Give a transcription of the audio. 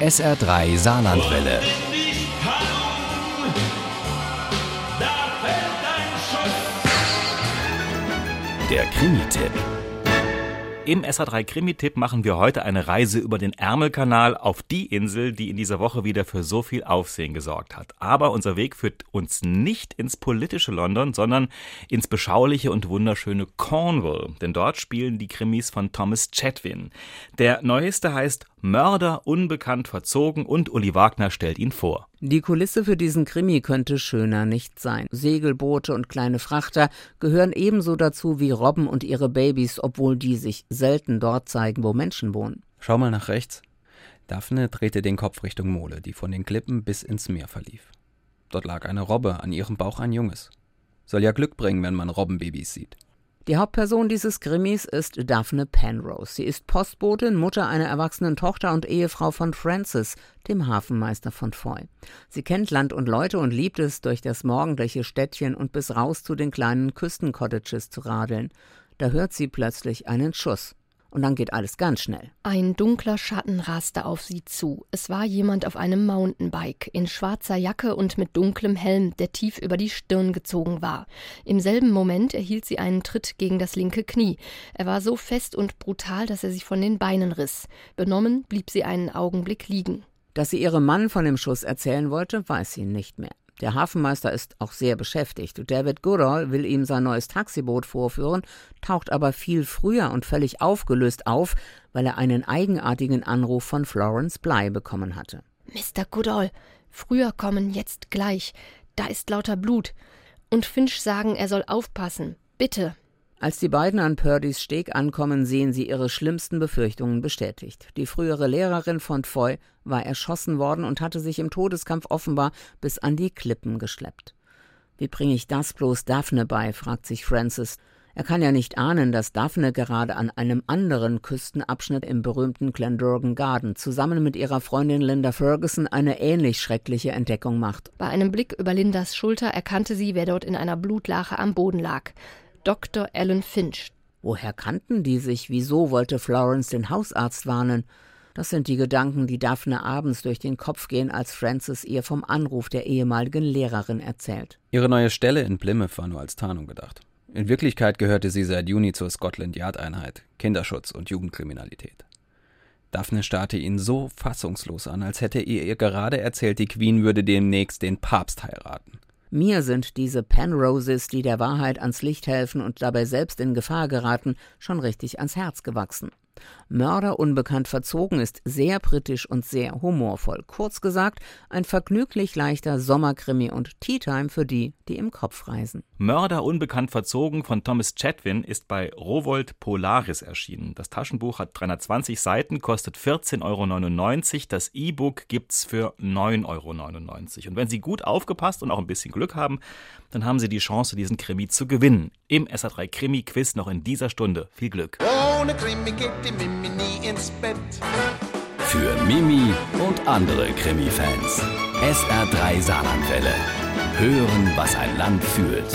SR3 Saarlandwelle. Der Krimi-Tipp. Im SA3 Krimi-Tipp machen wir heute eine Reise über den Ärmelkanal auf die Insel, die in dieser Woche wieder für so viel Aufsehen gesorgt hat. Aber unser Weg führt uns nicht ins politische London, sondern ins beschauliche und wunderschöne Cornwall. Denn dort spielen die Krimis von Thomas Chatwin. Der neueste heißt Mörder unbekannt verzogen und Uli Wagner stellt ihn vor. Die Kulisse für diesen Krimi könnte schöner nicht sein. Segelboote und kleine Frachter gehören ebenso dazu wie Robben und ihre Babys, obwohl die sich selten dort zeigen, wo Menschen wohnen. Schau mal nach rechts. Daphne drehte den Kopf Richtung Mole, die von den Klippen bis ins Meer verlief. Dort lag eine Robbe, an ihrem Bauch ein Junges. Soll ja Glück bringen, wenn man Robbenbabys sieht. Die Hauptperson dieses Krimis ist Daphne Penrose. Sie ist Postbotin, Mutter einer erwachsenen Tochter und Ehefrau von Francis, dem Hafenmeister von Foy. Sie kennt Land und Leute und liebt es, durch das morgendliche Städtchen und bis raus zu den kleinen Küstencottages zu radeln. Da hört sie plötzlich einen Schuss. Und dann geht alles ganz schnell. Ein dunkler Schatten raste auf sie zu. Es war jemand auf einem Mountainbike, in schwarzer Jacke und mit dunklem Helm, der tief über die Stirn gezogen war. Im selben Moment erhielt sie einen Tritt gegen das linke Knie. Er war so fest und brutal, dass er sie von den Beinen riss. Benommen blieb sie einen Augenblick liegen. Dass sie ihrem Mann von dem Schuss erzählen wollte, weiß sie nicht mehr. Der Hafenmeister ist auch sehr beschäftigt. David Goodall will ihm sein neues Taxiboot vorführen, taucht aber viel früher und völlig aufgelöst auf, weil er einen eigenartigen Anruf von Florence Bly bekommen hatte. Mr. Goodall, früher kommen, jetzt gleich. Da ist lauter Blut. Und Finch sagen, er soll aufpassen. Bitte. Als die beiden an Purdys Steg ankommen, sehen sie ihre schlimmsten Befürchtungen bestätigt. Die frühere Lehrerin von Foy war erschossen worden und hatte sich im Todeskampf offenbar bis an die Klippen geschleppt. Wie bringe ich das bloß Daphne bei? fragt sich Francis. Er kann ja nicht ahnen, dass Daphne gerade an einem anderen Küstenabschnitt im berühmten Glendurgan Garden zusammen mit ihrer Freundin Linda Ferguson eine ähnlich schreckliche Entdeckung macht. Bei einem Blick über Lindas Schulter erkannte sie, wer dort in einer Blutlache am Boden lag. Dr. Alan Finch. Woher kannten die sich? Wieso wollte Florence den Hausarzt warnen? Das sind die Gedanken, die Daphne abends durch den Kopf gehen, als Francis ihr vom Anruf der ehemaligen Lehrerin erzählt. Ihre neue Stelle in Plymouth war nur als Tarnung gedacht. In Wirklichkeit gehörte sie seit Juni zur Scotland Yard Einheit, Kinderschutz und Jugendkriminalität. Daphne starrte ihn so fassungslos an, als hätte er ihr gerade erzählt, die Queen würde demnächst den Papst heiraten. Mir sind diese Penroses, die der Wahrheit ans Licht helfen und dabei selbst in Gefahr geraten, schon richtig ans Herz gewachsen. Mörder unbekannt verzogen ist sehr britisch und sehr humorvoll. Kurz gesagt, ein vergnüglich leichter Sommerkrimi und Teatime für die, die im Kopf reisen. Mörder unbekannt verzogen von Thomas Chatwin ist bei Rowold Polaris erschienen. Das Taschenbuch hat 320 Seiten, kostet 14,99 Euro. Das E-Book gibt's für 9,99 Euro. Und wenn Sie gut aufgepasst und auch ein bisschen Glück haben, dann haben Sie die Chance, diesen Krimi zu gewinnen. Im SA3 Krimi Quiz noch in dieser Stunde. Viel Glück. Ohne Krimi geht die Mimi nie ins Bett. Für Mimi und andere Krimi-Fans. SR3 Saarlandwelle. Hören, was ein Land fühlt.